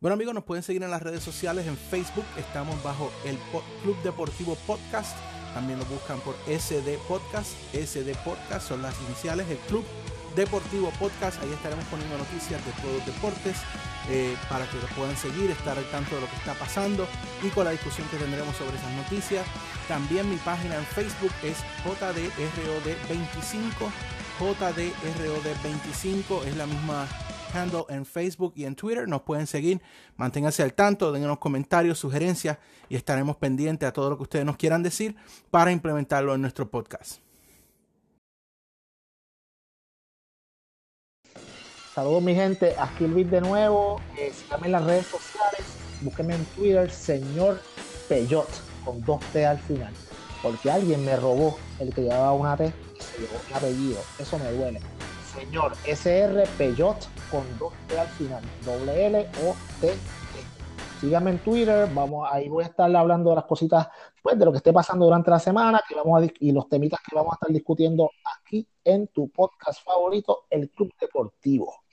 Bueno amigos, nos pueden seguir en las redes sociales, en Facebook estamos bajo el Club Deportivo Podcast, también lo buscan por SD Podcast, SD Podcast son las iniciales, el Club Deportivo Podcast. Ahí estaremos poniendo noticias de todos los deportes eh, para que lo puedan seguir, estar al tanto de lo que está pasando y con la discusión que tendremos sobre esas noticias. También mi página en Facebook es JDROD25. JDROD25 es la misma en Facebook y en Twitter. Nos pueden seguir, manténganse al tanto, dennos comentarios, sugerencias y estaremos pendientes a todo lo que ustedes nos quieran decir para implementarlo en nuestro podcast. Saludos mi gente, aquí Luis de nuevo, eh, síganme en las redes sociales, búsquenme en Twitter, señor Peyot, con dos T al final, porque alguien me robó el que llevaba una T y se llevó mi apellido, eso me duele. Señor SR Peyot con dos T al final, doble L O T. -T. Síganme en Twitter, vamos, ahí voy a estar hablando de las cositas, pues de lo que esté pasando durante la semana y los temitas que vamos a estar discutiendo aquí en tu podcast favorito, El Club Deportivo.